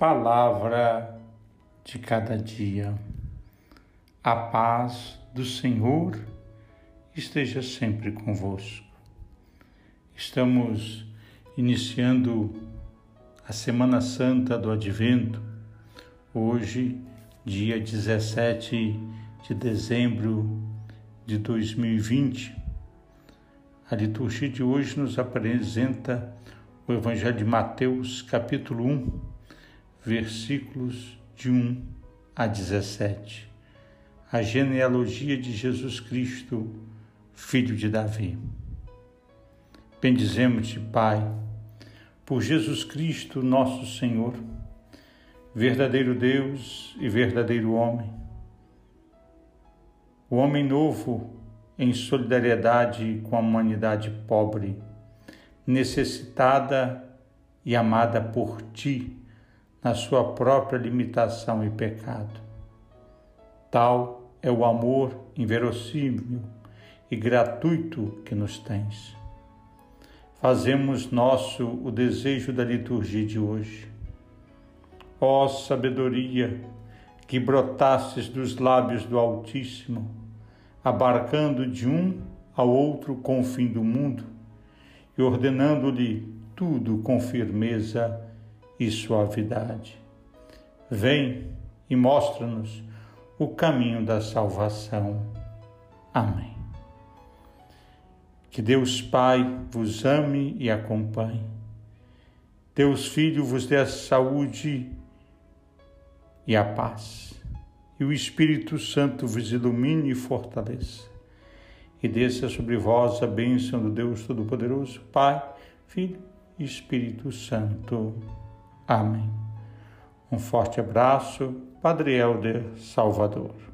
Palavra de cada dia. A paz do Senhor esteja sempre convosco. Estamos iniciando a Semana Santa do Advento, hoje, dia 17 de dezembro de 2020. A liturgia de hoje nos apresenta o Evangelho de Mateus, capítulo 1 versículos de 1 a 17. A genealogia de Jesus Cristo, filho de Davi. Bendizemos-te, Pai, por Jesus Cristo, nosso Senhor, verdadeiro Deus e verdadeiro homem. O homem novo em solidariedade com a humanidade pobre, necessitada e amada por ti na sua própria limitação e pecado. Tal é o amor inverossímil e gratuito que nos tens. Fazemos nosso o desejo da liturgia de hoje. Ó sabedoria, que brotasses dos lábios do Altíssimo, abarcando de um ao outro confim do mundo e ordenando-lhe tudo com firmeza e suavidade. Vem e mostra-nos o caminho da salvação. Amém. Que Deus Pai vos ame e acompanhe. Deus Filho vos dê a saúde e a paz. E o Espírito Santo vos ilumine e fortaleça. E desça sobre vós a bênção do Deus Todo-Poderoso, Pai, Filho e Espírito Santo. Amém. Um forte abraço, Padre Helder Salvador.